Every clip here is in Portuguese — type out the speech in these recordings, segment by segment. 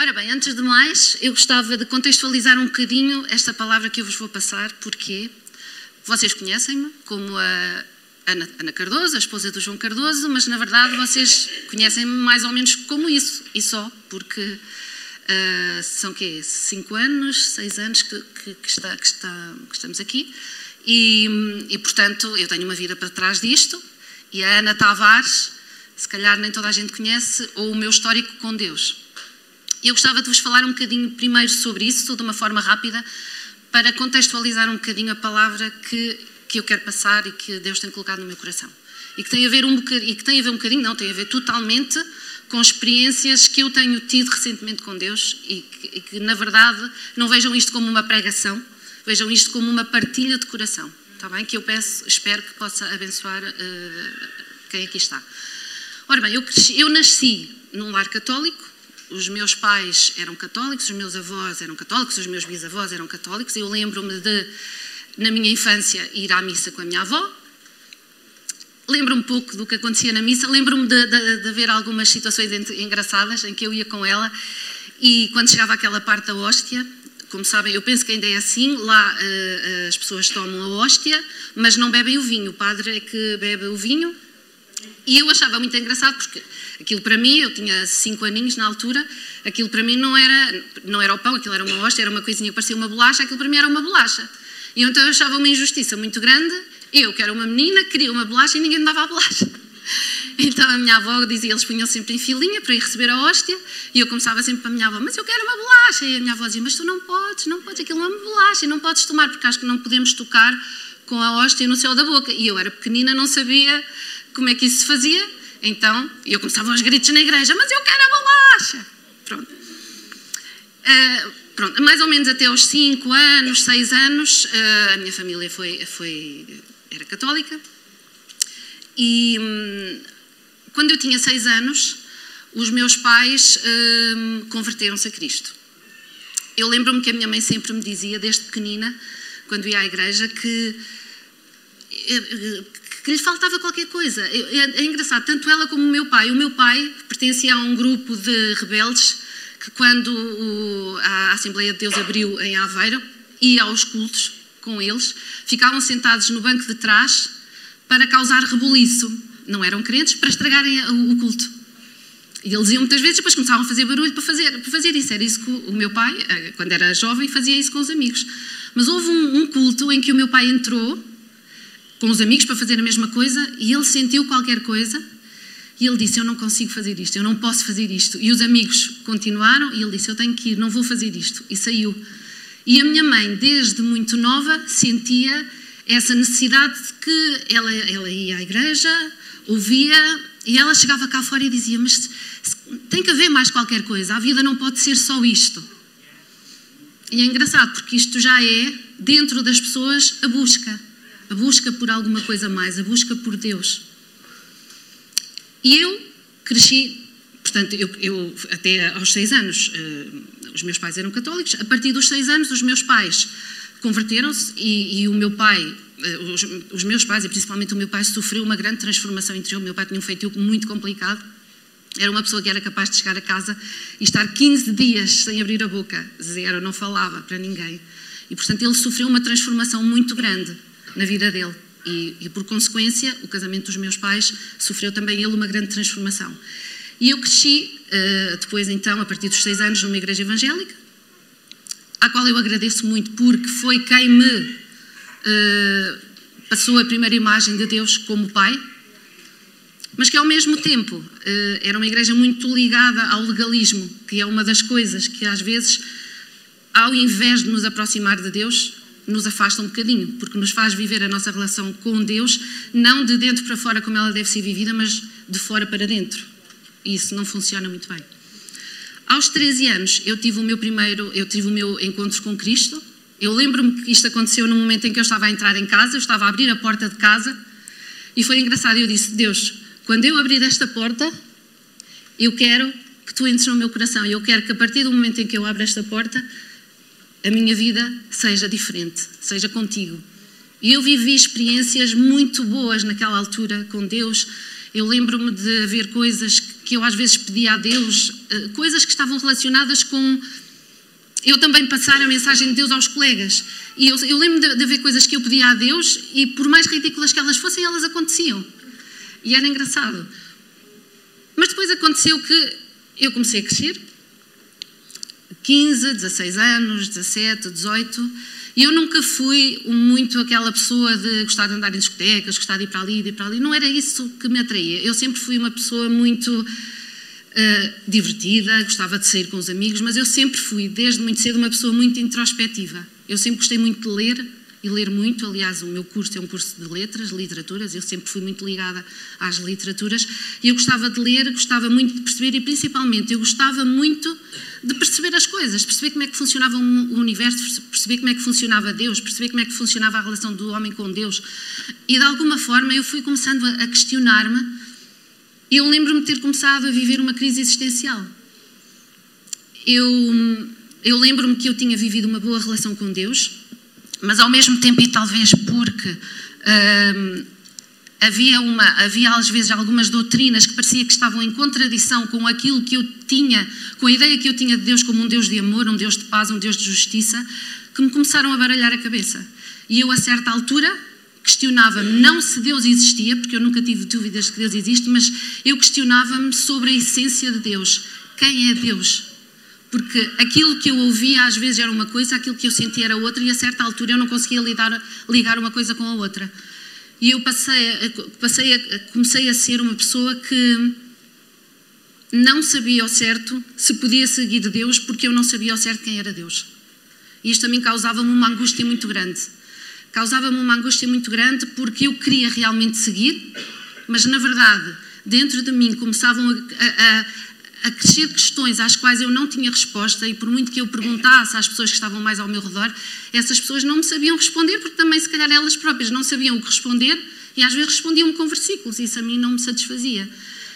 Ora bem, antes de mais, eu gostava de contextualizar um bocadinho esta palavra que eu vos vou passar, porque vocês conhecem-me como a Ana, Ana, Cardoso, a esposa do João Cardoso, mas na verdade vocês conhecem-me mais ou menos como isso, e só, porque uh, são quê? Cinco anos, seis anos que, que, que, está, que, está, que estamos aqui, e, e portanto eu tenho uma vida para trás disto, e a Ana Tavares, se calhar nem toda a gente conhece, ou o meu histórico com Deus. Eu gostava de vos falar um bocadinho primeiro sobre isso, de uma forma rápida, para contextualizar um bocadinho a palavra que, que eu quero passar e que Deus tem colocado no meu coração. E que tem a ver um bocadinho, e que tem a ver um bocadinho, não, tem a ver totalmente com experiências que eu tenho tido recentemente com Deus e que, e que na verdade, não vejam isto como uma pregação, vejam isto como uma partilha de coração, está bem? Que eu peço, espero que possa abençoar uh, quem aqui está. Ora bem, eu, cresci, eu nasci num lar católico, os meus pais eram católicos, os meus avós eram católicos, os meus bisavós eram católicos. Eu lembro-me de, na minha infância, ir à missa com a minha avó. Lembro-me pouco do que acontecia na missa. Lembro-me de, de, de haver algumas situações engraçadas em que eu ia com ela e quando chegava aquela parte da hóstia, como sabem, eu penso que ainda é assim, lá uh, as pessoas tomam a hóstia, mas não bebem o vinho. O padre é que bebe o vinho. E eu achava muito engraçado porque Aquilo para mim, eu tinha cinco aninhos na altura, aquilo para mim não era, não era o pão, aquilo era uma hóstia, era uma coisinha parecia uma bolacha, aquilo para mim era uma bolacha. E então eu achava uma injustiça muito grande, eu que era uma menina, queria uma bolacha e ninguém me dava a bolacha. Então a minha avó dizia, eles punham sempre em filinha para ir receber a hóstia, e eu começava sempre para a minha avó, mas eu quero uma bolacha. E a minha avó dizia, mas tu não podes, não podes, aquilo não é uma bolacha, não podes tomar, porque acho que não podemos tocar com a hóstia no céu da boca. E eu era pequenina, não sabia como é que isso se fazia, então, eu começava aos gritos na igreja, mas eu quero a bolacha! Pronto. Uh, pronto, mais ou menos até aos 5 anos, 6 anos, uh, a minha família foi, foi, era católica. E um, quando eu tinha 6 anos, os meus pais um, converteram-se a Cristo. Eu lembro-me que a minha mãe sempre me dizia, desde pequenina, quando ia à igreja, que que lhe faltava qualquer coisa. É, é, engraçado, tanto ela como o meu pai. O meu pai pertencia a um grupo de rebeldes que, quando o, a Assembleia de Deus abriu em Aveiro, ia aos cultos com eles, ficavam sentados no banco de trás para causar rebuliço. Não eram crentes para estragarem o, culto. E eles iam muitas vezes, depois começavam a fazer barulho para fazer, para fazer isso. Era isso que o meu pai, eh, quando era jovem, fazia isso com os amigos. Mas houve um, um culto em que o meu pai entrou com os amigos para fazer a mesma coisa e ele sentiu qualquer coisa e ele disse: Eu não consigo fazer isto, eu não posso fazer isto. E os amigos continuaram e ele disse: Eu tenho que ir, não vou fazer isto. E saiu. E a minha mãe, desde muito nova, sentia essa necessidade de que ela, ela ia à igreja, ouvia e ela chegava cá fora e dizia: Mas tem que haver mais qualquer coisa, a vida não pode ser só isto. E é engraçado porque isto já é, dentro das pessoas, a busca a busca por alguma coisa mais, a busca por Deus. E eu cresci, portanto, eu, eu até aos seis anos, uh, os meus pais eram católicos, a partir dos seis anos, os meus pais converteram-se e, e, o meu pai, uh, os, os, meus pais, e principalmente o meu pai, sofreu uma grande transformação interior. O meu pai tinha um feitiço muito complicado. Era uma pessoa que era capaz de chegar a casa e estar 15 dias sem abrir a boca, zero, não falava para ninguém. E, portanto, ele sofreu uma transformação muito grande na vida dele. E, e, por consequência, o casamento dos meus pais sofreu também ele uma grande transformação. E eu cresci, uh, depois então, a partir dos seis anos, numa igreja evangélica, à qual eu agradeço muito, porque foi quem me uh, passou a primeira imagem de Deus como pai, mas que ao mesmo tempo uh, era uma igreja muito ligada ao legalismo, que é uma das coisas que às vezes, ao invés de nos aproximar de Deus, nos afasta um bocadinho, porque nos faz viver a nossa relação com Deus não de dentro para fora como ela deve ser vivida, mas de fora para dentro. E isso não funciona muito bem. Aos 13 anos eu tive o meu primeiro, eu tive o meu encontro com Cristo. Eu lembro-me que isto aconteceu no momento em que eu estava a entrar em casa, eu estava a abrir a porta de casa e foi engraçado. Eu disse: Deus, quando eu abrir esta porta, eu quero que tu entres no meu coração. Eu quero que a partir do momento em que eu abro esta porta, a minha vida seja diferente, seja contigo. E eu vivi experiências muito boas naquela altura com Deus. Eu lembro-me de haver coisas que eu às vezes pedia a Deus, uh, coisas que estavam relacionadas com eu também passar a mensagem de Deus aos colegas. E eu, eu lembro de, de haver coisas que eu pedia a Deus e, por mais ridículas que elas fossem, elas aconteciam. E era engraçado. Mas depois aconteceu que eu comecei a crescer. 15, 16 anos, 17, 18. E eu nunca fui muito aquela pessoa de gostar de andar em discotecas, gostar de ir para ali, de ir para ali. Não era isso que me atraía. Eu sempre fui uma pessoa muito uh, divertida, gostava de sair com os amigos, mas eu sempre fui, desde muito cedo, uma pessoa muito introspectiva. Eu sempre gostei muito de ler e ler muito. Aliás, o meu curso é um curso de letras, literaturas. Eu sempre fui muito ligada às literaturas e eu gostava de ler, gostava muito de perceber e, principalmente, eu gostava muito de perceber as coisas, perceber como é que funcionava o universo, perceber como é que funcionava Deus, perceber como é que funcionava a relação do homem com Deus. E de alguma forma eu fui começando a questionar-me eu lembro-me de ter começado a viver uma crise existencial. Eu, eu lembro-me que eu tinha vivido uma boa relação com Deus, mas ao mesmo tempo, e talvez porque hum, havia, uma, havia às vezes algumas doutrinas que parecia que estavam em contradição com aquilo que eu tinha, com a ideia que eu tinha de Deus como um Deus de amor, um Deus de paz, um Deus de justiça, que me começaram a baralhar a cabeça. E eu, a certa altura, questionava-me não se Deus existia, porque eu nunca tive dúvidas de que Deus existe, mas eu questionava-me sobre a essência de Deus. Quem é Deus? Porque aquilo que eu ouvia às vezes era uma coisa, aquilo que eu sentia era outra, e a certa altura eu não conseguia lidar, ligar uma coisa com a outra. E eu passei, passei a, comecei a ser uma pessoa que não sabia ao certo se podia seguir Deus, porque eu não sabia ao certo quem era Deus. E isto também causava-me uma angústia muito grande causava-me uma angústia muito grande porque eu queria realmente seguir, mas na verdade, dentro de mim começavam a, a, a, crescer questões às quais eu não tinha resposta e por muito que eu perguntasse às pessoas que estavam mais ao meu redor, essas pessoas não me sabiam responder porque também se calhar elas próprias não sabiam o que responder e às vezes respondiam com versículos e isso a mim não me satisfazia.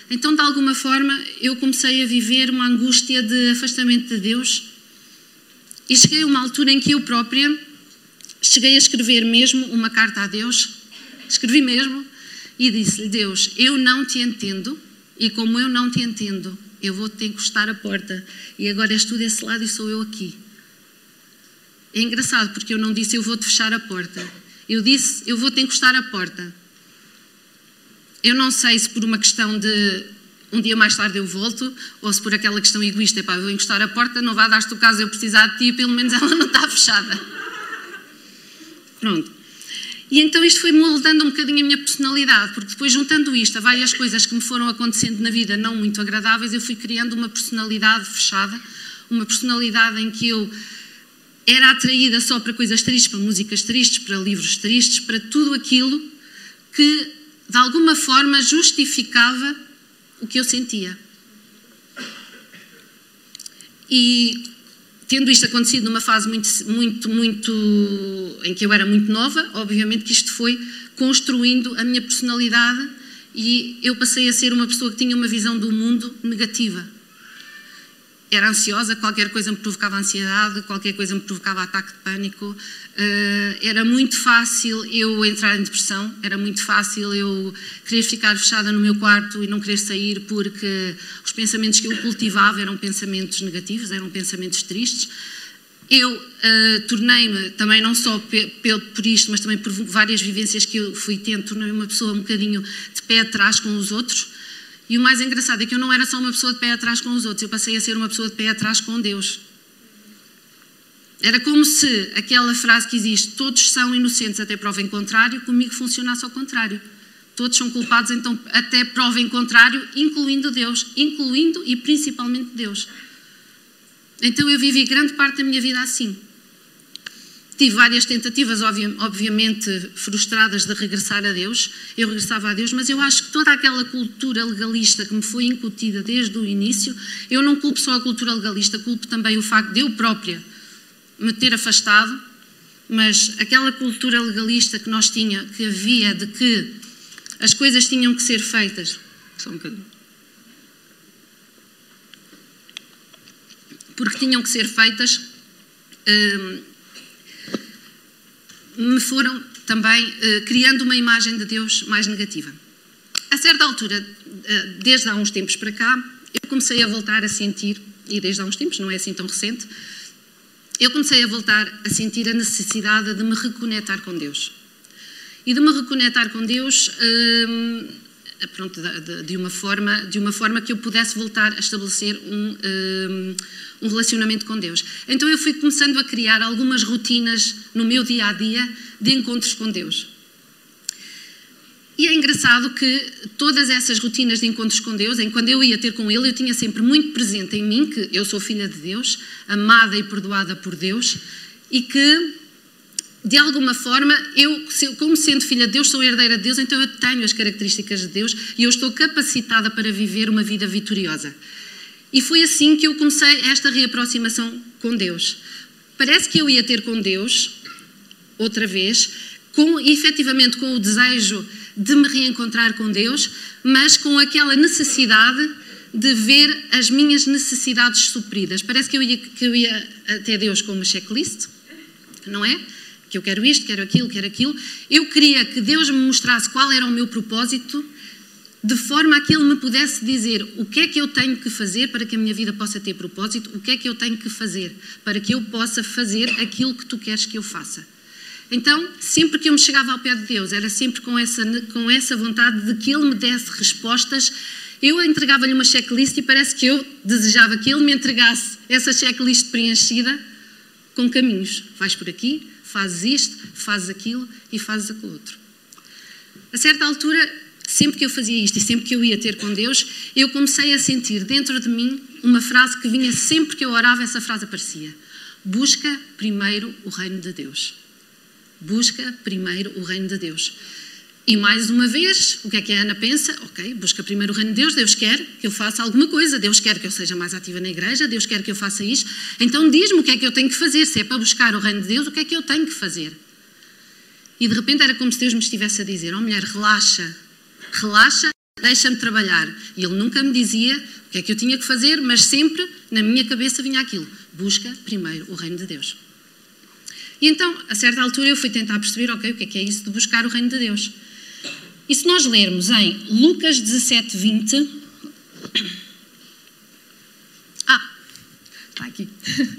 Então, de alguma forma, eu comecei a viver uma angústia de afastamento de Deus e cheguei a uma altura em que eu própria cheguei a escrever mesmo uma carta a Deus, escrevi mesmo, e disse-lhe: Deus, eu não te entendo, e como eu não te entendo, eu vou te encostar a porta, e agora és tu desse lado e sou eu aqui. É engraçado porque eu não disse eu vou te fechar a porta, eu disse eu vou te encostar a porta. Eu não sei se por uma questão de um dia mais tarde eu volto, ou se por aquela questão egoísta, pá, vou encostar a porta, não vá dar-te o caso eu precisar de ti, pelo menos ela não está fechada. Pronto. E então isto foi moldando um bocadinho a minha personalidade, porque depois juntando isto a várias coisas que me foram acontecendo na vida não muito agradáveis, eu fui criando uma personalidade fechada, uma personalidade em que eu era atraída só para coisas tristes, para músicas tristes, para livros tristes, para tudo aquilo que de alguma forma justificava o que eu sentia. E tendo isto acontecido numa fase muito, muito, muito. em que eu era muito nova, obviamente que isto foi construindo a minha personalidade e eu passei a ser uma pessoa que tinha uma visão do mundo negativa. Era ansiosa, qualquer coisa me provocava ansiedade, qualquer coisa me provocava ataque de pânico. Uh, era muito fácil eu entrar em depressão, era muito fácil eu querer ficar fechada no meu quarto e não querer sair porque os pensamentos que eu cultivava eram pensamentos negativos, eram pensamentos tristes. Eu uh, tornei-me, também não só por isto, mas também por várias vivências que eu fui tendo, tornei-me uma pessoa um bocadinho de pé atrás com os outros. E o mais engraçado é que eu não era só uma pessoa de pé atrás com os outros, eu passei a ser uma pessoa de pé atrás com Deus. Era como se aquela frase que existe, todos são inocentes até prova em contrário, comigo funcionasse ao contrário. Todos são culpados, então, até prova em contrário, incluindo Deus, incluindo e principalmente Deus. Então eu vivi grande parte da minha vida assim. Tive várias tentativas, obviamente frustradas, de regressar a Deus. Eu regressava a Deus, mas eu acho que toda aquela cultura legalista que me foi incutida desde o início, eu não culpo só a cultura legalista, culpo também o facto de eu própria me ter afastado, mas aquela cultura legalista que nós tinha, que havia de que as coisas tinham que ser feitas. Só um bocadinho. Porque tinham que ser feitas. Hum, me foram também eh, criando uma imagem de Deus mais negativa. A certa altura eh, desde há uns tempos para cá, eu comecei a voltar a sentir, e desde há uns tempos, não é assim tão recente, eu comecei a voltar a sentir a necessidade de me reconectar com Deus. E de me reconectar com Deus hum, pronto, de, de, uma forma, de uma forma que eu pudesse voltar a estabelecer um, hum, um relacionamento com Deus. Então eu fui começando a criar algumas rotinas no meu dia a dia de encontros com Deus. E é engraçado que todas essas rotinas de encontros com Deus, em quando eu ia ter com Ele, eu tinha sempre muito presente em mim que eu sou filha de Deus, amada e perdoada por Deus, e que, de alguma forma, eu, como sendo filha de Deus, sou herdeira de Deus, então eu tenho as características de Deus e eu estou capacitada para viver uma vida vitoriosa. E foi assim que eu comecei esta reaproximação com Deus. Parece que eu ia ter com Deus, outra vez, com, efetivamente com o desejo de me reencontrar com Deus, mas com aquela necessidade de ver as minhas necessidades supridas. Parece que eu ia, que eu ia até Deus com uma checklist, não é? Que eu quero isto, quero aquilo, quero aquilo. Eu queria que Deus me mostrasse qual era o meu propósito, de forma a que Ele me pudesse dizer o que é que eu tenho que fazer para que a minha vida possa ter propósito, o que é que eu tenho que fazer para que eu possa fazer aquilo que tu queres que eu faça. Então, sempre que eu me chegava ao pé de Deus, era sempre com essa, com essa vontade de que Ele me desse respostas. Eu entregava-lhe uma checklist e parece que eu desejava que Ele me entregasse essa checklist preenchida com caminhos. Vais por aqui, fazes isto, fazes aquilo e fazes aquilo outro. A certa altura, sempre que eu fazia isto e sempre que eu ia ter com Deus, eu comecei a sentir dentro de mim uma frase que vinha sempre que eu orava, essa frase aparecia: Busca primeiro o reino de Deus. Busca primeiro o reino de Deus. E mais uma vez, o que é que a Ana pensa? Ok, busca primeiro o reino de Deus, Deus quer que eu faça alguma coisa, Deus quer que eu seja mais ativa na igreja, Deus quer que eu faça isto. Então diz-me o que é que eu tenho que fazer. Se é para buscar o reino de Deus, o que é que eu tenho que fazer? E de repente era como se Deus me estivesse a dizer: Oh mulher, relaxa, relaxa, deixa-me trabalhar. E ele nunca me dizia o que é que eu tinha que fazer, mas sempre na minha cabeça vinha aquilo: busca primeiro o reino de Deus. E então, a certa altura, eu fui tentar perceber, ok, o que é que é isso de buscar o reino de Deus. E se nós lermos em Lucas 17, 20. Ah, está aqui.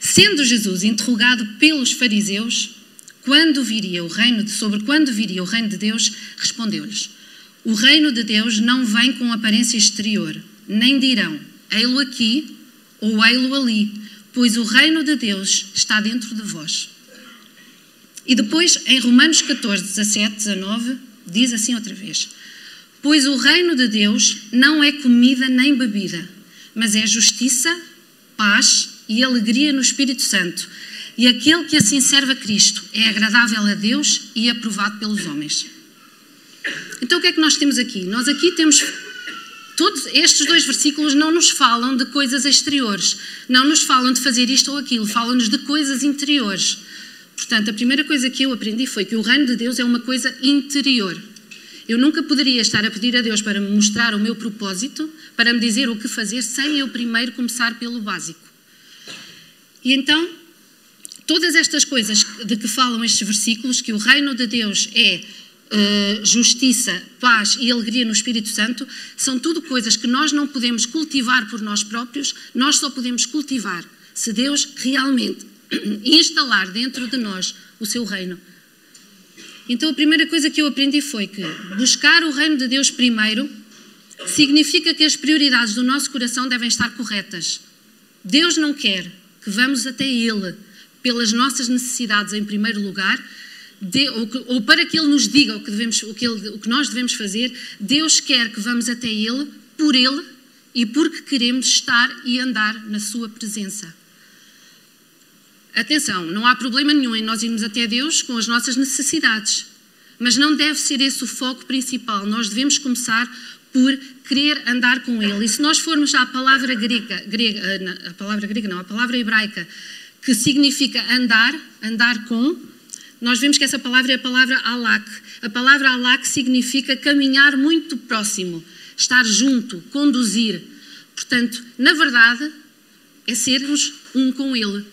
Sendo Jesus interrogado pelos fariseus, quando viria o reino de, sobre quando viria o reino de Deus, respondeu-lhes: O reino de Deus não vem com aparência exterior, nem dirão: ei-lo aqui ou ei-lo ali, pois o reino de Deus está dentro de vós. E depois, em Romanos 14, 17, 19, diz assim outra vez: Pois o reino de Deus não é comida nem bebida, mas é justiça, paz e alegria no Espírito Santo. E aquele que assim serve a Cristo é agradável a Deus e aprovado pelos homens. Então o que é que nós temos aqui? Nós aqui temos Todos estes dois versículos não nos falam de coisas exteriores, não nos falam de fazer isto ou aquilo, falam-nos de coisas interiores. Portanto, a primeira coisa que eu aprendi foi que o reino de Deus é uma coisa interior. Eu nunca poderia estar a pedir a Deus para me mostrar o meu propósito, para me dizer o que fazer, sem eu primeiro começar pelo básico. E então, todas estas coisas de que falam estes versículos, que o reino de Deus é uh, justiça, paz e alegria no Espírito Santo, são tudo coisas que nós não podemos cultivar por nós próprios, nós só podemos cultivar se Deus realmente instalar dentro de nós o seu reino. Então a primeira coisa que eu aprendi foi que buscar o reino de Deus primeiro significa que as prioridades do nosso coração devem estar corretas. Deus não quer que vamos até Ele pelas nossas necessidades em primeiro lugar, de, ou, ou, para que Ele nos diga o que, devemos, o, que ele, o que nós devemos fazer, Deus quer que vamos até Ele por Ele e porque queremos estar e andar na Sua presença. Atenção, não há problema nenhum em nós irmos até Deus com as nossas necessidades, mas não deve ser esse o foco principal. Nós devemos começar por querer andar com Ele. E se nós formos à palavra grega, grega a palavra grega não, a palavra hebraica, que significa andar, andar com, nós vemos que essa palavra é a palavra alak. A palavra alak significa caminhar muito próximo, estar junto, conduzir. Portanto, na verdade, é sermos um com Ele.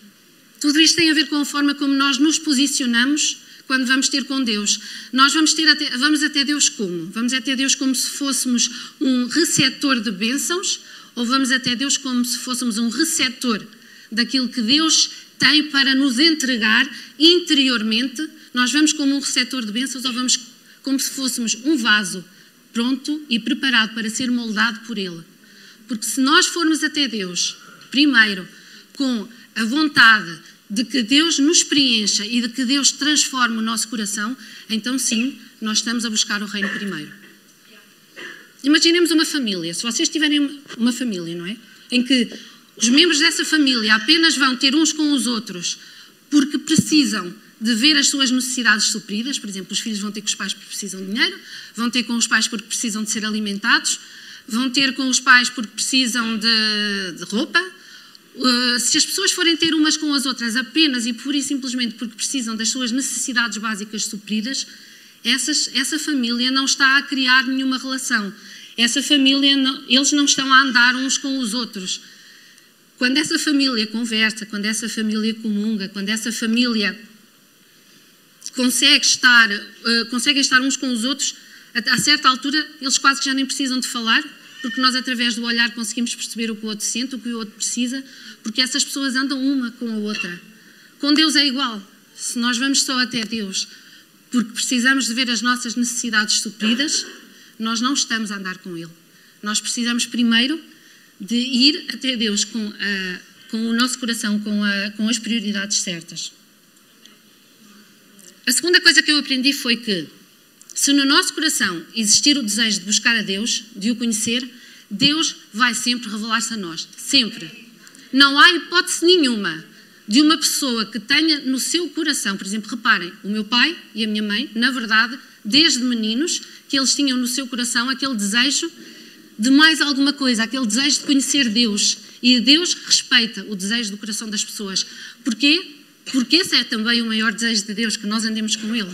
Tudo isto tem a ver com a forma como nós nos posicionamos quando vamos ter com Deus. Nós vamos, ter até, vamos até Deus como? Vamos até Deus como se fôssemos um receptor de bênçãos ou vamos até Deus como se fôssemos um receptor daquilo que Deus tem para nos entregar interiormente? Nós vamos como um receptor de bênçãos ou vamos como se fôssemos um vaso pronto e preparado para ser moldado por Ele? Porque se nós formos até Deus, primeiro, com a vontade de que Deus nos preencha e de que Deus transforme o nosso coração, então sim, nós estamos a buscar o reino primeiro. Imaginemos uma família, se vocês tiverem uma família, não é? Em que os membros dessa família apenas vão ter uns com os outros porque precisam de ver as suas necessidades supridas, por exemplo, os filhos vão ter com os pais porque precisam de dinheiro, vão ter com os pais porque precisam de ser alimentados, vão ter com os pais porque precisam de, de roupa, Uh, se as pessoas forem ter umas com as outras apenas e pura e simplesmente porque precisam das suas necessidades básicas supridas, essas, essa família não está a criar nenhuma relação. Essa família, não, eles não estão a andar uns com os outros. Quando essa família conversa, quando essa família comunga, quando essa família consegue estar, uh, estar uns com os outros, a, a certa altura eles quase que já nem precisam de falar, porque nós, através do olhar, conseguimos perceber o que o outro sente, o que o outro precisa, porque essas pessoas andam uma com a outra. Com Deus é igual. Se nós vamos só até Deus porque precisamos de ver as nossas necessidades supridas, nós não estamos a andar com Ele. Nós precisamos primeiro de ir até Deus com, a, com o nosso coração, com, a, com as prioridades certas. A segunda coisa que eu aprendi foi que se no nosso coração existir o desejo de buscar a Deus, de o conhecer, Deus vai sempre revelar-se a nós. Sempre. Não há hipótese nenhuma de uma pessoa que tenha no seu coração, por exemplo, reparem, o meu pai e a minha mãe, na verdade, desde meninos, que eles tinham no seu coração aquele desejo de mais alguma coisa, aquele desejo de conhecer Deus. E Deus respeita o desejo do coração das pessoas. Porquê? Porque esse é também o maior desejo de Deus, que nós andemos com Ele.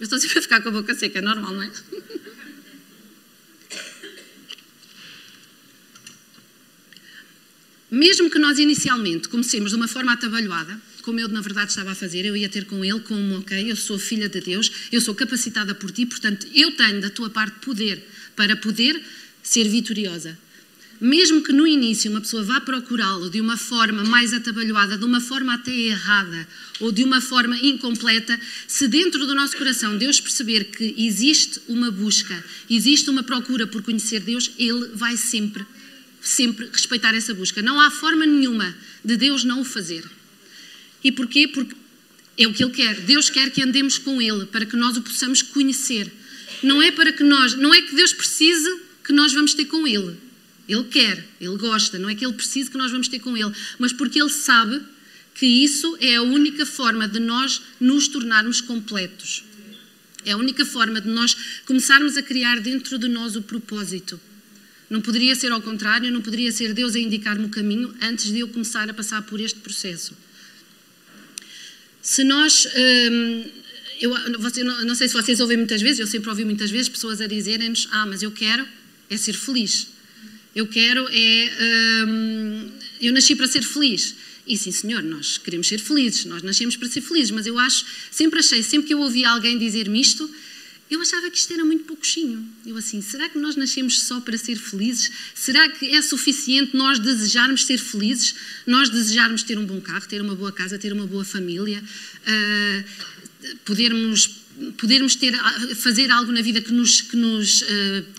Eu estou sempre a ficar com a boca seca, é normal, não é? Mesmo que nós inicialmente comecemos de uma forma atabalhoada, como eu na verdade estava a fazer, eu ia ter com ele como, ok, eu sou filha de Deus, eu sou capacitada por ti, portanto eu tenho da tua parte poder para poder ser vitoriosa. Mesmo que no início uma pessoa vá procurá-lo de uma forma mais atabalhoada, de uma forma até errada ou de uma forma incompleta, se dentro do nosso coração Deus perceber que existe uma busca, existe uma procura por conhecer Deus, Ele vai sempre, sempre respeitar essa busca. Não há forma nenhuma de Deus não o fazer. E porquê? Porque é o que Ele quer. Deus quer que andemos com Ele para que nós o possamos conhecer. Não é para que nós, não é que Deus precise que nós vamos ter com Ele. Ele quer, ele gosta, não é que ele precise que nós vamos ter com ele, mas porque ele sabe que isso é a única forma de nós nos tornarmos completos. É a única forma de nós começarmos a criar dentro de nós o propósito. Não poderia ser ao contrário, não poderia ser Deus a indicar-me o caminho antes de eu começar a passar por este processo. Se nós. Hum, eu não, não sei se vocês ouvem muitas vezes, eu sempre ouvi muitas vezes pessoas a dizerem-nos: Ah, mas eu quero é ser feliz. Eu quero é. Hum, eu nasci para ser feliz. E sim, senhor, nós queremos ser felizes, nós nascemos para ser felizes, mas eu acho, sempre achei, sempre que eu ouvia alguém dizer-me isto, eu achava que isto era muito pouquinho. Eu assim, será que nós nascemos só para ser felizes? Será que é suficiente nós desejarmos ser felizes? Nós desejarmos ter um bom carro, ter uma boa casa, ter uma boa família, uh, podermos podermos ter, fazer algo na vida que nos, que, nos, uh,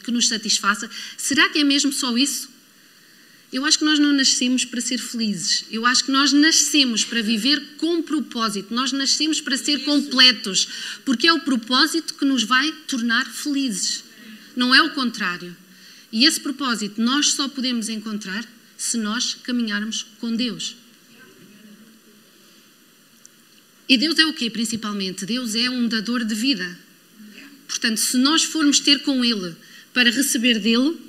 que nos satisfaça. Será que é mesmo só isso? Eu acho que nós não nascemos para ser felizes. Eu acho que nós nascemos para viver com propósito. Nós nascemos para ser completos. Porque é o propósito que nos vai tornar felizes. Não é o contrário. E esse propósito nós só podemos encontrar se nós caminharmos com Deus. E Deus é o quê, principalmente? Deus é um dador de vida. Portanto, se nós formos ter com Ele para receber dele,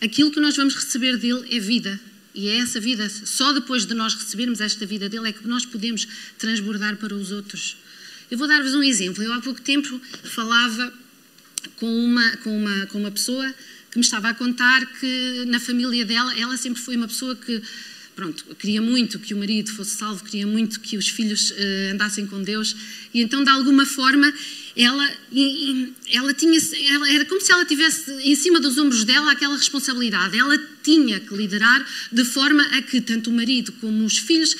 aquilo que nós vamos receber dele é vida. E é essa vida, só depois de nós recebermos esta vida dele, é que nós podemos transbordar para os outros. Eu vou dar-vos um exemplo. Eu há pouco tempo falava com uma, com, uma, com uma pessoa que me estava a contar que na família dela, ela sempre foi uma pessoa que pronto, queria muito que o marido fosse salvo, queria muito que os filhos uh, andassem com Deus, e então, de alguma forma, ela, ela tinha, ela, era como se ela tivesse em cima dos ombros dela aquela responsabilidade. Ela tinha que liderar de forma a que tanto o marido como os filhos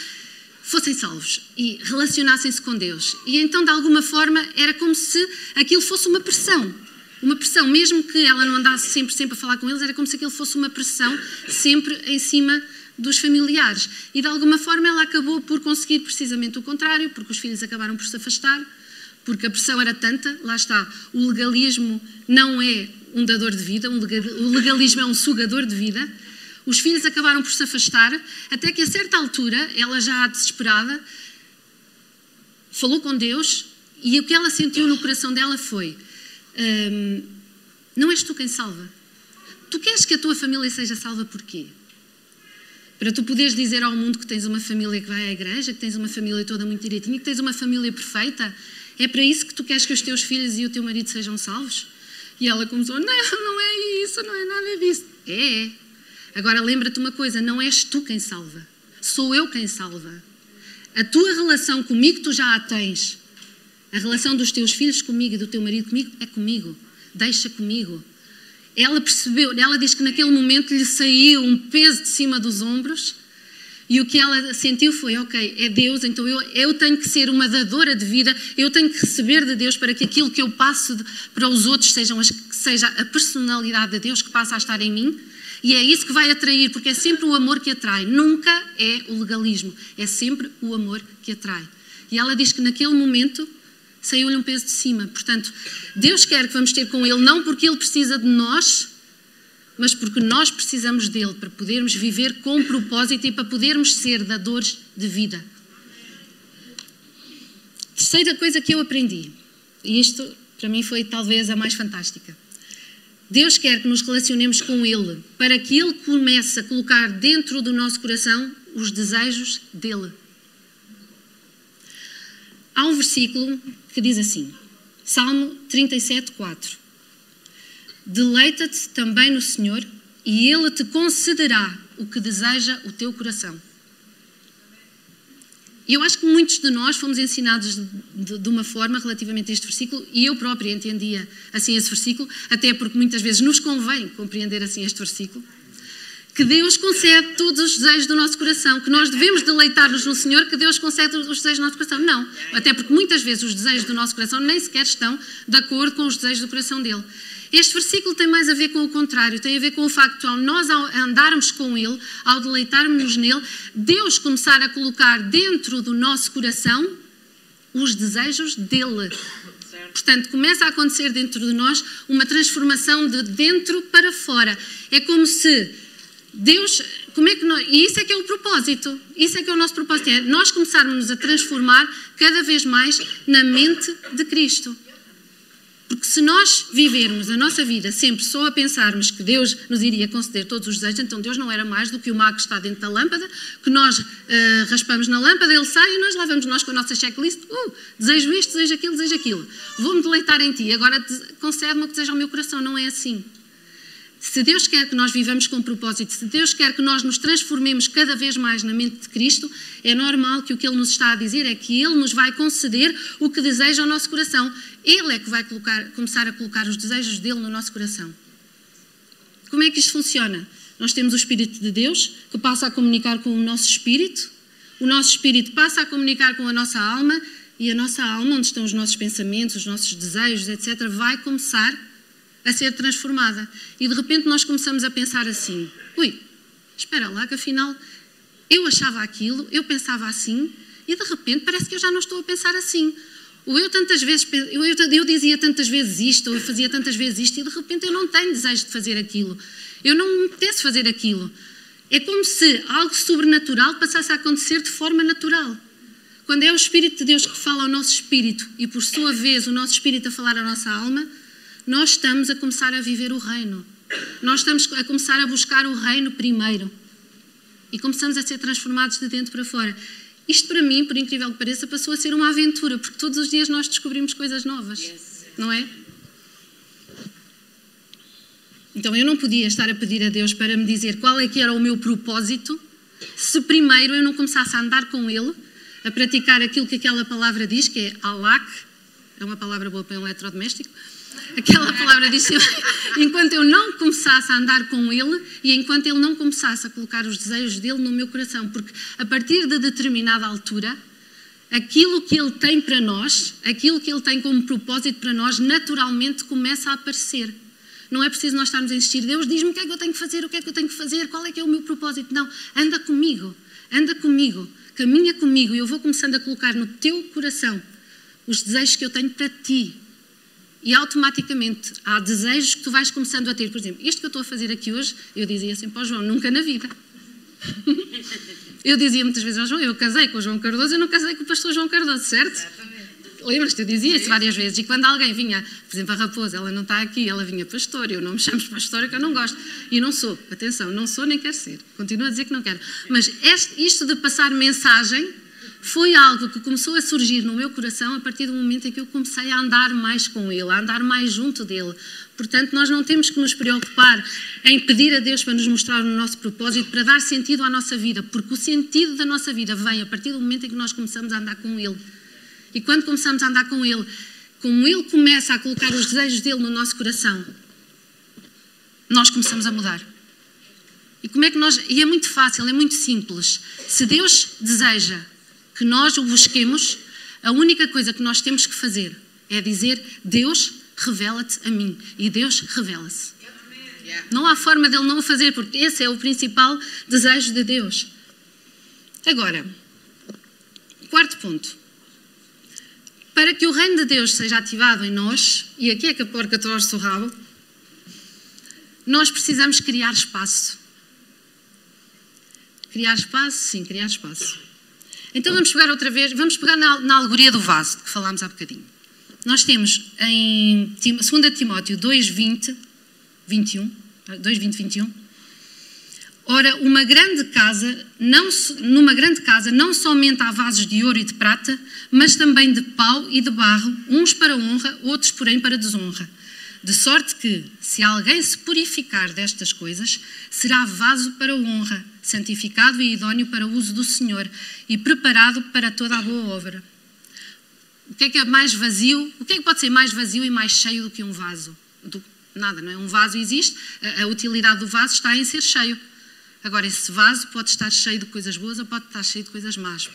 fossem salvos e relacionassem-se com Deus. E então, de alguma forma, era como se aquilo fosse uma pressão. Uma pressão, mesmo que ela não andasse sempre, sempre a falar com eles, era como se aquilo fosse uma pressão sempre em cima dos familiares. E de alguma forma ela acabou por conseguir precisamente o contrário, porque os filhos acabaram por se afastar, porque a pressão era tanta, lá está, o legalismo não é um dador de vida, o legalismo é um sugador de vida. Os filhos acabaram por se afastar, até que a certa altura, ela já desesperada, falou com Deus e o que ela sentiu no coração dela foi: hum, Não és tu quem salva. Tu queres que a tua família seja salva porquê? Para tu poderes dizer ao mundo que tens uma família que vai à igreja, que tens uma família toda muito direitinha, que tens uma família perfeita, é para isso que tu queres que os teus filhos e o teu marido sejam salvos? E ela começou: Não, não é isso, não é nada disso. É, é. Agora lembra-te uma coisa: não és tu quem salva, sou eu quem salva. A tua relação comigo tu já a tens. A relação dos teus filhos comigo e do teu marido comigo é comigo. Deixa comigo. Ela percebeu, ela diz que naquele momento lhe saiu um peso de cima dos ombros e o que ela sentiu foi: ok, é Deus, então eu, eu tenho que ser uma dadora de vida, eu tenho que receber de Deus para que aquilo que eu passo de, para os outros sejam as, seja a personalidade de Deus que passa a estar em mim. E é isso que vai atrair, porque é sempre o amor que atrai, nunca é o legalismo, é sempre o amor que atrai. E ela diz que naquele momento saiu-lhe um peso de cima. Portanto, Deus quer que vamos ter com Ele, não porque Ele precisa de nós, mas porque nós precisamos dele para podermos viver com propósito e para podermos ser dadores de vida. Terceira coisa que eu aprendi, e isto para mim foi talvez a mais fantástica. Deus quer que nos relacionemos com Ele para que Ele comece a colocar dentro do nosso coração os desejos dele. Há um versículo que diz assim, Salmo 37, 4. Deleita-te também no Senhor e Ele te concederá o que deseja o teu coração. Eu acho que muitos de nós fomos ensinados de, de, de, uma forma relativamente a este versículo, e eu própria entendia assim esse versículo, até porque muitas vezes nos convém compreender assim este versículo, que Deus concede todos os desejos do nosso coração, que nós devemos deleitar-nos no Senhor, que Deus concede os desejos do nosso coração. Não, até porque muitas vezes os desejos do nosso coração nem sequer estão de acordo com os desejos do coração dele. Este versículo tem mais a ver com o contrário, tem a ver com o facto de ao nós ao andarmos com Ele, ao deleitarmos nele, Deus começar a colocar dentro do nosso coração os desejos dele. Portanto, começa a acontecer dentro de nós uma transformação de dentro para fora. É como se Deus, como é que nós, e isso é que é o propósito, isso é que é o nosso propósito, é nós começarmos a transformar cada vez mais na mente de Cristo. Porque se nós vivermos a nossa vida sempre só a pensarmos que Deus nos iria conceder todos os desejos, então Deus não era mais do que o mago que está dentro da lâmpada, que nós uh, raspamos na lâmpada, ele sai e nós lá vamos nós com a nossa checklist, uh, desejo isto, desejo aquilo, desejo aquilo. Vou-me deleitar em ti, agora concede-me o que deseja o meu coração. Não é assim. Se Deus quer que nós vivamos com propósito, se Deus quer que nós nos transformemos cada vez mais na mente de Cristo, é normal que o que Ele nos está a dizer é que Ele nos vai conceder o que deseja o nosso coração. Ele é que vai colocar, começar a colocar os desejos dele no nosso coração. Como é que isto funciona? Nós temos o Espírito de Deus que passa a comunicar com o nosso espírito, o nosso espírito passa a comunicar com a nossa alma e a nossa alma, onde estão os nossos pensamentos, os nossos desejos, etc., vai começar a ser transformada. E de repente nós começamos a pensar assim: ui, espera lá, que afinal eu achava aquilo, eu pensava assim, e de repente parece que eu já não estou a pensar assim. Ou eu tantas vezes, eu, eu dizia tantas vezes isto, ou eu fazia tantas vezes isto, e de repente eu não tenho desejo de fazer aquilo. Eu não me apetece fazer aquilo. É como se algo sobrenatural passasse a acontecer de forma natural. Quando é o Espírito de Deus que fala ao nosso espírito e, por sua vez, o nosso espírito a falar à nossa alma, nós estamos a começar a viver o reino. Nós estamos a começar a buscar o reino primeiro. E começamos a ser transformados de dentro para fora. Isto para mim, por incrível que pareça, passou a ser uma aventura, porque todos os dias nós descobrimos coisas novas, não é? Então eu não podia estar a pedir a Deus para me dizer qual é que era o meu propósito se primeiro eu não começasse a andar com Ele, a praticar aquilo que aquela palavra diz, que é alak, é uma palavra boa para um eletrodoméstico, aquela palavra diz, enquanto eu não começasse a andar com Ele e enquanto Ele não começasse a colocar os desejos dele no meu coração, porque a partir de determinada altura, aquilo que Ele tem para nós, aquilo que Ele tem como propósito para nós, naturalmente começa a aparecer. Não é preciso nós estarmos a insistir, Deus diz-me o que é que eu tenho que fazer, o que é que eu tenho que fazer, qual é que é o meu propósito. Não, anda comigo, anda comigo, caminha comigo e eu vou começando a colocar no teu coração os desejos que eu tenho para ti. E automaticamente há desejos que tu vais começando a ter. Por exemplo, isto que eu estou a fazer aqui hoje, eu dizia assim para o João, nunca na vida. eu dizia muitas vezes ao João, eu casei com o João Cardoso, eu não casei com o pastor João Cardoso, certo? Lembras-te, eu dizia isso várias vezes. E quando alguém vinha, por exemplo, a Raposa, ela não está aqui, ela vinha pastor, eu não me chamo pastora que eu não gosto. E não sou, atenção, não sou nem quero ser. Continuo a dizer que não quero. Mas este, isto de passar mensagem foi algo que começou a surgir no meu coração a partir do momento em que eu comecei a andar mais com Ele, a andar mais junto dele. Portanto, nós não temos que nos preocupar em pedir a Deus para nos mostrar o nosso propósito, para dar sentido à nossa vida, porque o sentido da nossa vida vem a partir do momento em que nós começamos a andar com Ele. E quando começamos a andar com Ele, como Ele começa a colocar os desejos dele no nosso coração, nós começamos a mudar. E como é que nós. E é muito fácil, é muito simples. Se Deus deseja que nós o busquemos, a única coisa que nós temos que fazer é dizer: Deus, revela-te a mim. E Deus revela-se. Não há forma dele não o fazer, porque esse é o principal desejo de Deus. Agora, quarto ponto. Para que o reino de Deus seja ativado em nós, e aqui é que a porca torce o rabo, nós precisamos criar espaço. Criar espaço? Sim, criar espaço. Então vamos pegar outra vez, vamos pegar na, na alegoria do vaso, que falámos há bocadinho. Nós temos em 2 Timóteo 2, 20, 21, 2, 20, 21, Ora, uma grande casa, não, numa grande casa, não somente há vasos de ouro e de prata, mas também de pau e de barro, uns para honra, outros, porém, para desonra. De sorte que, se alguém se purificar destas coisas, será vaso para honra, santificado e idóneo para o uso do Senhor e preparado para toda a boa obra. O que é que é mais vazio? O que é que pode ser mais vazio e mais cheio do que um vaso? Do, nada, não é? Um vaso existe, a, a utilidade do vaso está em ser cheio. Agora, esse vaso pode estar cheio de coisas boas ou pode estar cheio de coisas más.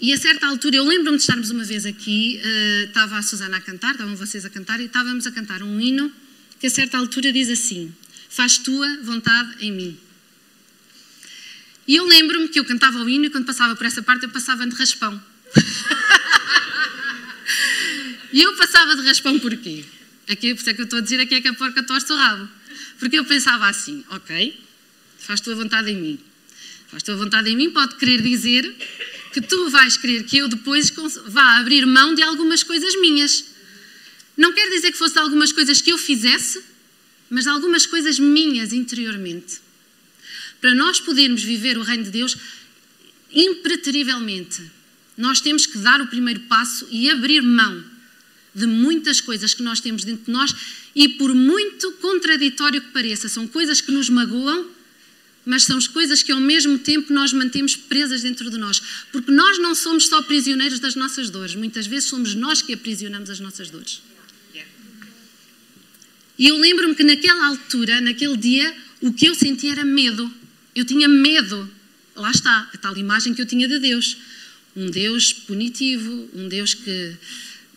E a certa altura, eu lembro-me de estarmos uma vez aqui, uh, estava a Susana a cantar, estavam vocês a cantar, e estávamos a cantar um hino que a certa altura diz assim: Faz tua vontade em mim. E eu lembro-me que eu cantava o hino e quando passava por essa parte eu passava de raspão. e eu passava de raspão porquê? Aqui, por isso é que eu estou a dizer aqui é que a porca torce o rabo. Porque eu pensava assim, ok, faz tua vontade em mim. Faz tua vontade em mim pode querer dizer que tu vais querer que eu depois vá abrir mão de algumas coisas minhas. Não quer dizer que fosse algumas coisas que eu fizesse, mas algumas coisas minhas interiormente. Para nós podermos viver o reino de Deus impreterivelmente, nós temos que dar o primeiro passo e abrir mão de muitas coisas que nós temos dentro de nós e, por muito contraditório que pareça, são coisas que nos magoam mas são as coisas que ao mesmo tempo nós mantemos presas dentro de nós. Porque nós não somos só prisioneiros das nossas dores, muitas vezes somos nós que aprisionamos as nossas dores. E eu lembro-me que naquela altura, naquele dia, o que eu sentia era medo. Eu tinha medo. Lá está, a tal imagem que eu tinha de Deus. Um Deus punitivo, um Deus que,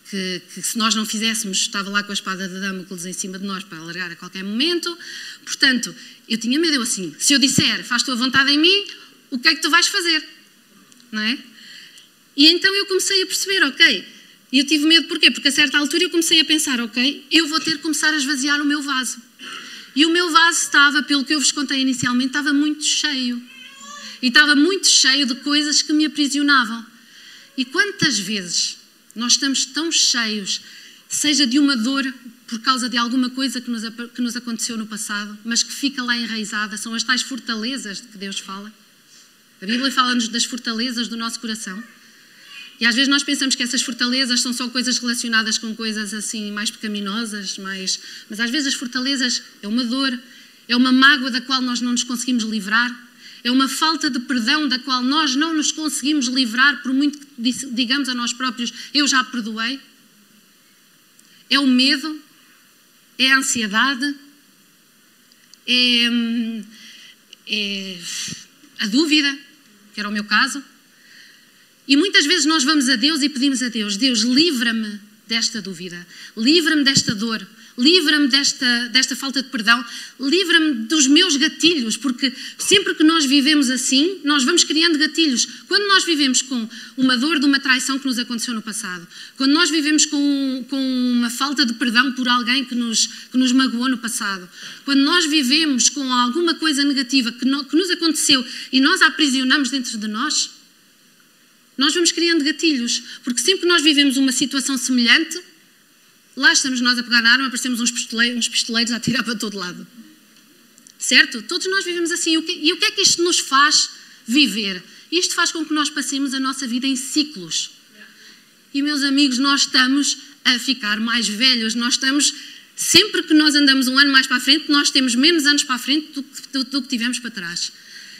que, que, se nós não fizéssemos, estava lá com a espada de Damocles em cima de nós para alargar a qualquer momento. Portanto, eu tinha medo, eu assim, se eu disser, faz tua vontade em mim, o que é que tu vais fazer? Não é? E então eu comecei a perceber, ok, e eu tive medo porquê? Porque a certa altura eu comecei a pensar, ok, eu vou ter que começar a esvaziar o meu vaso. E o meu vaso estava, pelo que eu vos contei inicialmente, estava muito cheio. E estava muito cheio de coisas que me aprisionavam. E quantas vezes nós estamos tão cheios, seja de uma dor por causa de alguma coisa que nos, que nos aconteceu no passado, mas que fica lá enraizada, são as tais fortalezas de que Deus fala. A Bíblia fala-nos das fortalezas do nosso coração. E às vezes nós pensamos que essas fortalezas são só coisas relacionadas com coisas assim mais pecaminosas, mais... mas às vezes as fortalezas é uma dor, é uma mágoa da qual nós não nos conseguimos livrar, É uma falta de perdão da qual nós não nos conseguimos livrar, por muito que digamos a nós próprios: Eu já perdoei. É o medo, é a ansiedade, é, é a dúvida, que era o meu caso. E muitas vezes nós vamos a Deus e pedimos a Deus: Deus, livra-me desta dúvida, livra-me desta dor, livra-me desta, desta falta de perdão, livra-me dos meus gatilhos, porque sempre que nós vivemos assim, nós vamos criando gatilhos. Quando nós vivemos com uma dor de uma traição que nos aconteceu no passado, quando nós vivemos com, com uma falta de perdão por alguém que nos, que nos magoou no passado, quando nós vivemos com alguma coisa negativa que, no, que nos aconteceu e nós a aprisionamos dentro de nós, nós vamos criando gatilhos, porque sempre que nós vivemos uma situação semelhante, Lá estamos nós a pegar na arma, parecemos uns pistoleiros, uns pistoleiros a atirar para todo lado. Certo? Todos nós vivemos assim. E o, que, e o que é que isto nos faz viver? Isto faz com que nós passemos a nossa vida em ciclos. E, meus amigos, nós estamos a ficar mais velhos. Nós estamos, sempre que nós andamos um ano mais para a frente, nós temos menos anos para a frente do, do, do que tivemos para trás.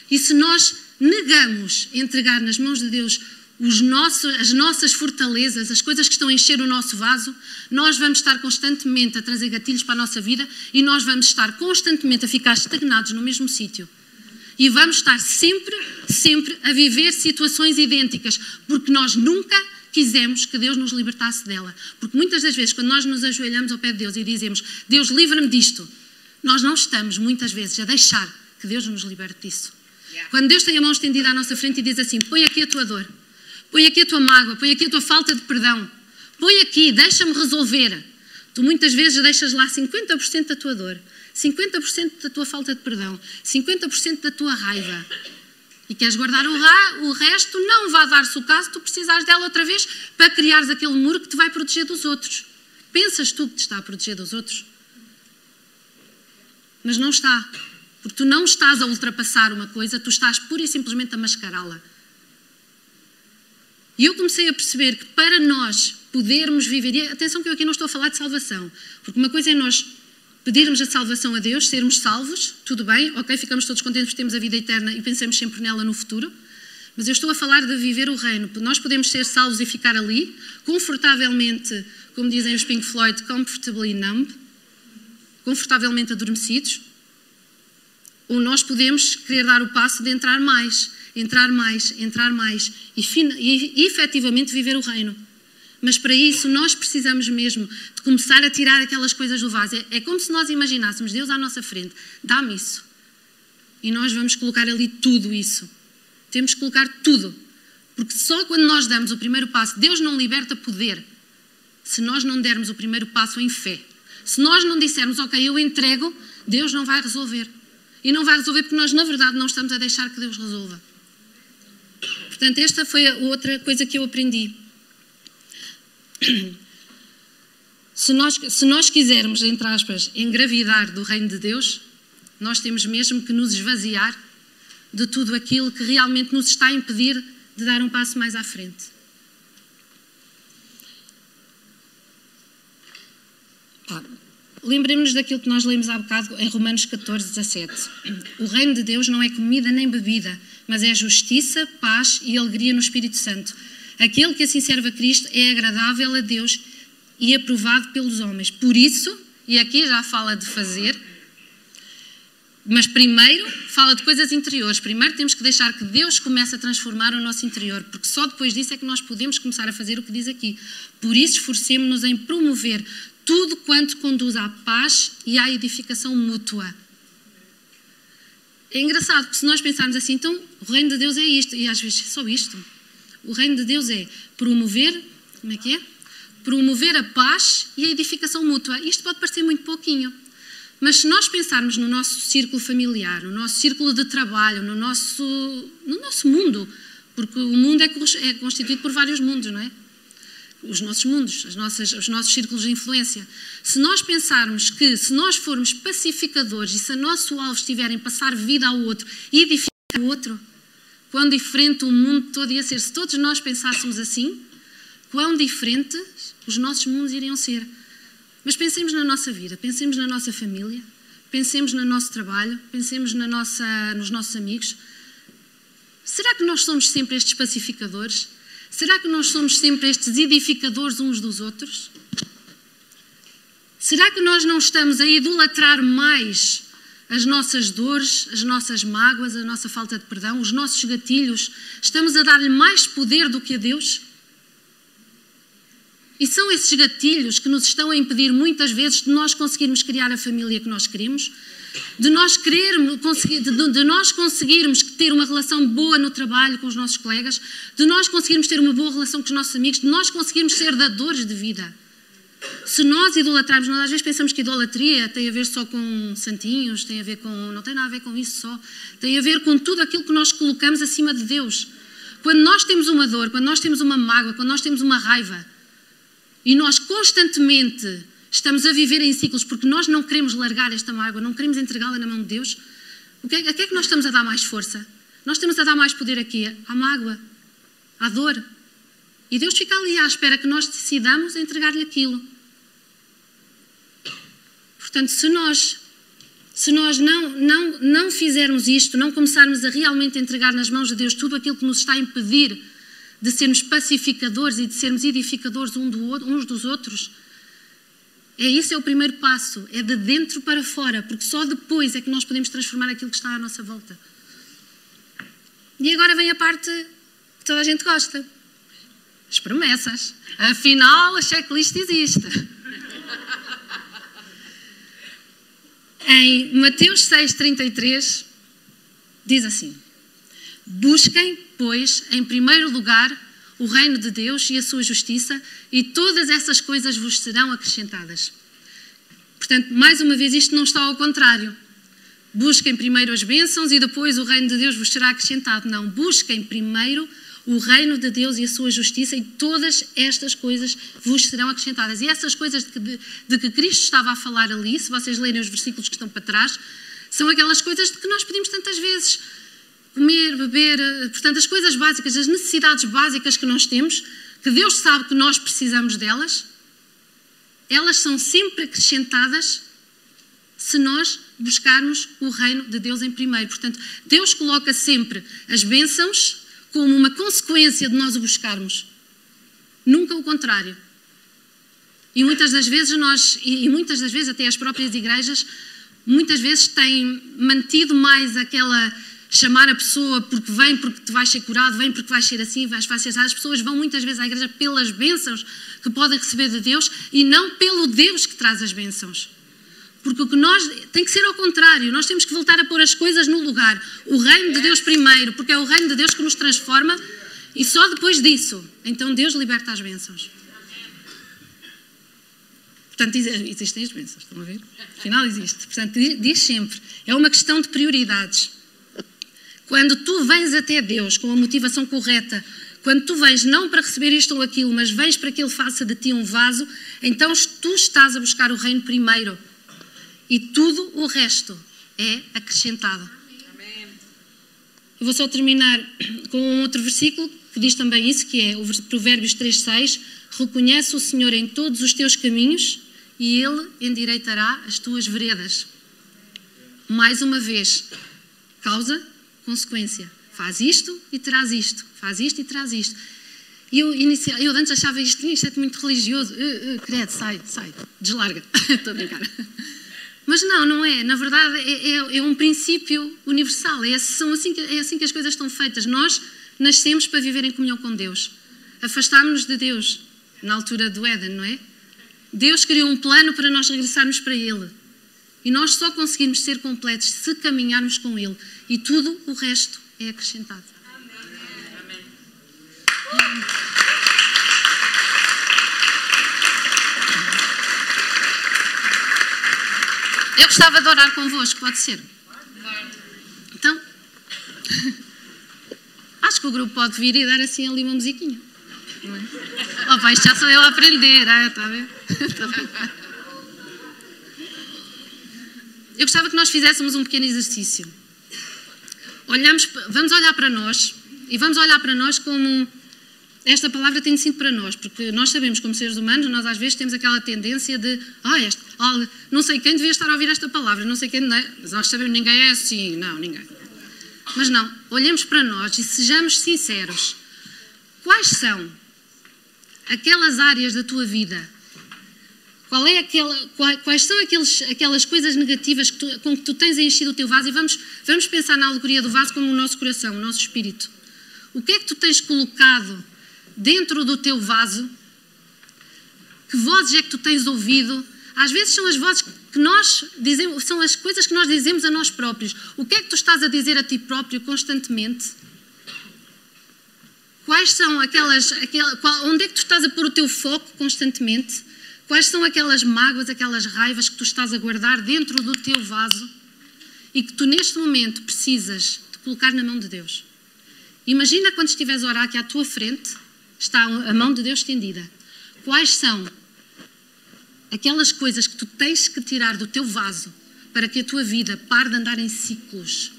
E se nós negamos entregar nas mãos de Deus nossos, as nossas fortalezas, as coisas que estão a encher o nosso vaso, nós vamos estar constantemente a trazer gatilhos para a nossa vida e nós vamos estar constantemente a ficar estagnados no mesmo sítio. E vamos estar sempre, sempre a viver situações idênticas, porque nós nunca quisemos que Deus nos libertasse dela. Porque muitas das vezes, quando nós nos ajoelhamos ao pé de Deus e dizemos, Deus livra-me disto, nós não estamos muitas vezes a deixar que Deus nos liberte disso. Quando Deus tem a mão estendida à nossa frente e diz assim: põe aqui a tua dor, Põe aqui a tua mágoa, põe aqui a tua falta de perdão. Põe aqui, deixa-me resolver. Tu muitas vezes deixas lá 50% da tua dor, 50% da tua falta de perdão, 50% da tua raiva. E queres guardar o, ra, o resto, não vá dar-se o caso tu precisares dela outra vez para criares aquele muro que te vai proteger dos outros. Pensas tu que te está a proteger dos outros? Mas não está. Porque tu não estás a ultrapassar uma coisa, tu estás pura e simplesmente a mascará-la. E eu comecei a perceber que para nós podermos viver, e atenção que eu aqui não estou a falar de salvação, porque uma coisa é nós pedirmos a salvação a Deus, sermos salvos, tudo bem, ok, ficamos todos contentes porque temos a vida eterna e pensamos sempre nela no futuro, mas eu estou a falar de viver o reino. Nós podemos ser salvos e ficar ali, confortavelmente, como dizem os Pink Floyd, comfortably numb, confortavelmente adormecidos, ou nós podemos querer dar o passo de entrar mais entrar mais, entrar mais e, e efetivamente viver o reino. Mas para isso nós precisamos mesmo de começar a tirar aquelas coisas do vaso. É, é como se nós imaginássemos Deus à nossa frente, dá-me isso. E nós vamos colocar ali tudo isso. Temos que colocar tudo. Porque só quando nós damos o primeiro passo, Deus não liberta poder. Se nós não dermos o primeiro passo em fé. Se nós não dissermos, ok, eu entrego, Deus não vai resolver. E não vai resolver porque nós, na verdade, não estamos a deixar que Deus resolva. Portanto, esta foi a outra coisa que eu aprendi. Se nós, se nós quisermos, entre aspas, engravidar do reino de Deus, nós temos mesmo que nos esvaziar de tudo aquilo que realmente nos está a impedir de dar um passo mais à frente. Lembremos-nos daquilo que nós lemos há bocado em Romanos 14, 17. O reino de Deus não é comida nem bebida, mas é justiça, paz e alegria no Espírito Santo. Aquele que assim serve a Cristo é agradável a Deus e aprovado pelos homens. Por isso, e aqui já fala de fazer, mas primeiro fala de coisas interiores. Primeiro temos que deixar que Deus comece a transformar o nosso interior, porque só depois disso é que nós podemos começar a fazer o que diz aqui. Por isso esforcemos-nos em promover tudo quanto conduz à paz e à edificação mútua é engraçado, porque se nós pensarmos assim, então o reino de Deus é isto, e às vezes é só isto. O reino de Deus é promover, como é que é? Promover a paz e a edificação mútua. Isto pode parecer muito pouquinho. Mas se nós pensarmos no nosso círculo familiar, no nosso círculo de trabalho, no nosso, no nosso mundo, porque o mundo é, é constituído por vários mundos, não é? Os nossos mundos, as nossas, os nossos círculos de influência. Se nós pensarmos que, se nós formos pacificadores e se o nosso alvo estiver em passar vida ao outro e edificar o outro, quão diferente o mundo todo ia ser. Se todos nós pensássemos assim, quão diferentes os nossos mundos iriam ser. Mas pensemos na nossa vida, pensemos na nossa família, pensemos no nosso trabalho, pensemos na nossa, nos nossos amigos. Será que nós somos sempre estes pacificadores? Será que nós somos sempre estes edificadores uns dos outros? Será que nós não estamos a idolatrar mais as nossas dores, as nossas mágoas, a nossa falta de perdão, os nossos gatilhos? Estamos a dar-lhe mais poder do que a Deus? E são esses gatilhos que nos estão a impedir muitas vezes de nós conseguirmos criar a família que nós queremos, de nós querermos, de, nós conseguirmos ter uma relação boa no trabalho com os nossos colegas, de nós conseguirmos ter uma boa relação com os nossos amigos, de nós conseguirmos ser dadores de vida. Se nós idolatrarmos, nós às vezes pensamos que idolatria tem a ver só com santinhos, tem a ver com. não tem nada a ver com isso só. Tem a ver com tudo aquilo que nós colocamos acima de Deus. Quando nós temos uma dor, quando nós temos uma mágoa, quando nós temos uma raiva, e nós constantemente estamos a viver em ciclos porque nós não queremos largar esta mágoa, não queremos entregá-la na mão de Deus, o que, é, a que é que nós estamos a dar mais força? Nós estamos a dar mais poder aqui à mágoa, à dor. E Deus fica ali à espera que nós decidamos entregar-lhe aquilo. Portanto, se nós, se nós não, não, não fizermos isto, não começarmos a realmente entregar nas mãos de Deus tudo aquilo que nos está a impedir de sermos pacificadores e de sermos edificadores uns dos outros. É isso é o primeiro passo, é de dentro para fora, porque só depois é que nós podemos transformar aquilo que está à nossa volta. E agora vem a parte que toda a gente gosta. As promessas. Afinal, a checklist existe. em Mateus 6,33 diz assim: Busquem, pois, em primeiro lugar o reino de Deus e a sua justiça, e todas essas coisas vos serão acrescentadas. Portanto, mais uma vez, isto não está ao contrário. Busquem primeiro as bênçãos e depois o reino de Deus vos será acrescentado. Não, busquem primeiro o reino de Deus e a sua justiça, e todas estas coisas vos serão acrescentadas. E essas coisas de que, de, de que Cristo estava a falar ali, se vocês lerem os versículos que estão para trás, são aquelas coisas de que nós pedimos tantas vezes comer, beber, eh, portanto, as coisas básicas, as necessidades básicas que nós temos, que Deus sabe que nós precisamos delas, elas são sempre acrescentadas se nós buscarmos o reino de Deus em primeiro. Portanto, Deus coloca sempre as bênçãos como uma consequência de nós o buscarmos, nunca o contrário. E muitas das vezes nós, e muitas das vezes até as próprias igrejas, muitas vezes têm mantido mais aquela chamar a pessoa porque vem porque tu vais ser curado, vem porque vais ser assim, vais fazer assim. As pessoas vão muitas vezes à igreja pelas bênçãos que podem receber de Deus e não pelo Deus que traz as bênçãos. Porque o que nós tem que ser ao contrário, nós temos que voltar a pôr as coisas no lugar. O reino de Deus primeiro, porque é o reino de Deus que nos transforma e só depois disso, então Deus liberta as bênçãos. Portanto, existem as bênçãos, estão a ver? Afinal, existe. Portanto, diz sempre, é uma questão de prioridades. Quando tu vens até Deus com a motivação correta, quando tu vens não para receber isto ou aquilo, mas vens para que Ele faça de ti um vaso, então tu estás a buscar o reino primeiro. E tudo o resto é acrescentado. Eu vou só terminar com um outro versículo que diz também isso, que é o Provérbios 3,6. Reconhece o Senhor em todos os teus caminhos e Ele endireitará as tuas veredas. Mais uma vez, causa consequência. Faz isto e traz isto. Faz isto e traz isto. E eu, inicia, eu antes achava isto, isto é muito religioso. Uh, uh, credo, sai, sai, deslarga. Estou a brincar. Mas não, não é. Na verdade, é, é, é um princípio universal. É, são assim que, é assim que as coisas estão feitas. Nós nascemos para viver em comunhão com Deus. Afastámos-nos de Deus na altura do Éden, não é? Deus criou um plano para nós regressarmos para Ele. E nós só conseguimos ser completos se caminharmos com Ele. E tudo o resto é acrescentado. Amém. Eu gostava de orar convosco, pode ser? Então, acho que o grupo pode vir e dar assim ali uma musiquinha. É? Oh, pai, já sou eu a aprender, ah, está a ver? Eu gostava que nós fizéssemos um pequeno exercício. Olhamos, vamos olhar para nós e vamos olhar para nós como esta palavra tem sido para nós, porque nós sabemos, como seres humanos, nós às vezes temos aquela tendência de, ah, este, não sei quem devia estar a ouvir esta palavra, não sei quem, não, mas nós sabemos, ninguém é assim, não, ninguém. Mas não, olhemos para nós e sejamos sinceros. Quais são aquelas áreas da tua vida? Qual é aquela, quais são aqueles, aquelas coisas negativas que tu, com que tu tens enchido o teu vaso? E vamos, vamos pensar na alegoria do vaso como o nosso coração, o nosso espírito. O que é que tu tens colocado dentro do teu vaso? Que vozes é que tu tens ouvido? Às vezes são as vozes que nós dizemos, são as coisas que nós dizemos a nós próprios. O que é que tu estás a dizer a ti próprio constantemente? Quais são aquelas, aquelas onde é que tu estás a pôr o teu foco constantemente? Quais são aquelas mágoas, aquelas raivas que tu estás a guardar dentro do teu vaso e que tu neste momento precisas de colocar na mão de Deus? Imagina quando estiveres a orar que à tua frente está a mão de Deus estendida. Quais são aquelas coisas que tu tens que tirar do teu vaso para que a tua vida pare de andar em ciclos,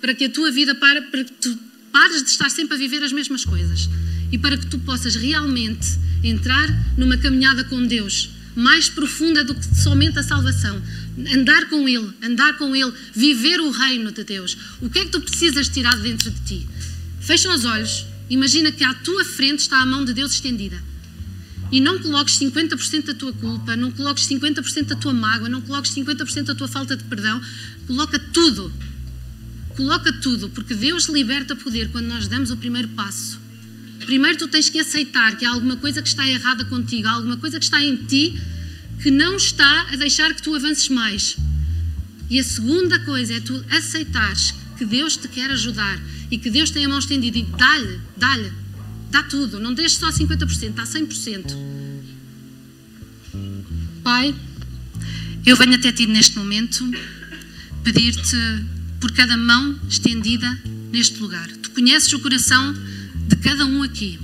para que a tua vida pare, para que tu pares de estar sempre a viver as mesmas coisas e para que tu possas realmente entrar numa caminhada com Deus mais profunda do que somente a salvação. Andar com Ele, andar com Ele, viver o reino de Deus. O que é que tu precisas tirar dentro de ti? Fecha os olhos, imagina que à tua frente está a mão de Deus estendida. E não coloques 50% da tua culpa, não coloques 50% da tua mágoa, não coloques 50% da tua falta de perdão. Coloca tudo. Coloca tudo, porque Deus liberta poder quando nós damos o primeiro passo. Primeiro tu tens que aceitar que há alguma coisa que está errada contigo, há alguma coisa que está em ti que não está a deixar que tu avances mais. E a segunda coisa é tu aceitares que Deus te quer ajudar e que Deus tem a mão estendida e dá-lhe, dá-lhe, dá tudo, não deixes só 50%, dá 100%. Pai, eu venho até ti neste momento pedir-te por cada mão estendida neste lugar. Tu conheces o coração de cada um aqui.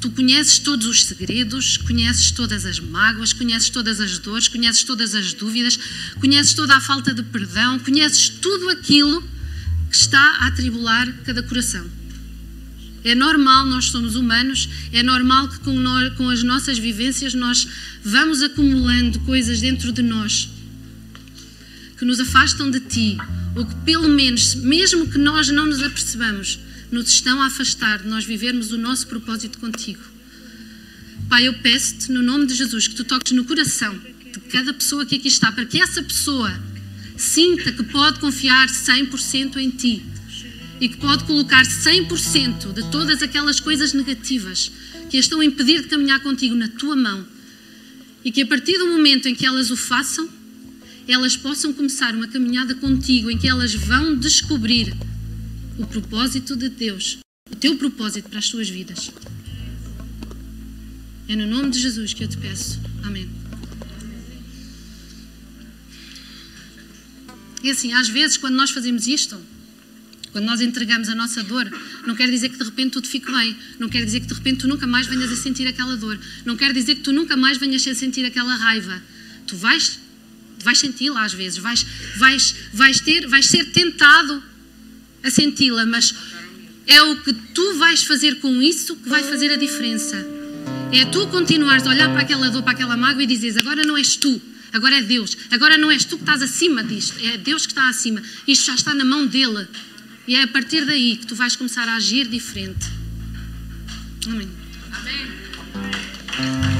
Tu conheces todos os segredos, conheces todas as mágoas, conheces todas as dores, conheces todas as dúvidas, conheces toda a falta de perdão, conheces tudo aquilo que está a atribular cada coração. É normal, nós somos humanos, é normal que com, nós, com as nossas vivências nós vamos acumulando coisas dentro de nós que nos afastam de Ti, ou que pelo menos, mesmo que nós não nos apercebamos, nos estão a afastar de nós vivermos o nosso propósito contigo. Pai, eu peço-te, no nome de Jesus, que tu toques no coração de cada pessoa que aqui está, para que essa pessoa sinta que pode confiar 100% em ti e que pode colocar 100% de todas aquelas coisas negativas que a estão a impedir de caminhar contigo na tua mão e que a partir do momento em que elas o façam, elas possam começar uma caminhada contigo em que elas vão descobrir o propósito de Deus, o teu propósito para as suas vidas. É no nome de Jesus que eu te peço. Amém. E assim, às vezes, quando nós fazemos isto, quando nós entregamos a nossa dor, não quer dizer que de repente tudo fique bem, não quer dizer que de repente tu nunca mais venhas a sentir aquela dor, não quer dizer que tu nunca mais venhas a sentir aquela raiva. Tu vais, vais senti-la às vezes, vais, vais, vais, ter, vais ser tentado a senti-la, mas é o que tu vais fazer com isso que vai fazer a diferença. É tu continuares a olhar para aquela dor, para aquela mágoa e dizeres: agora não és tu, agora é Deus. Agora não és tu que estás acima disto, é Deus que está acima. Isto já está na mão dele. E é a partir daí que tu vais começar a agir diferente. Amém. Amém.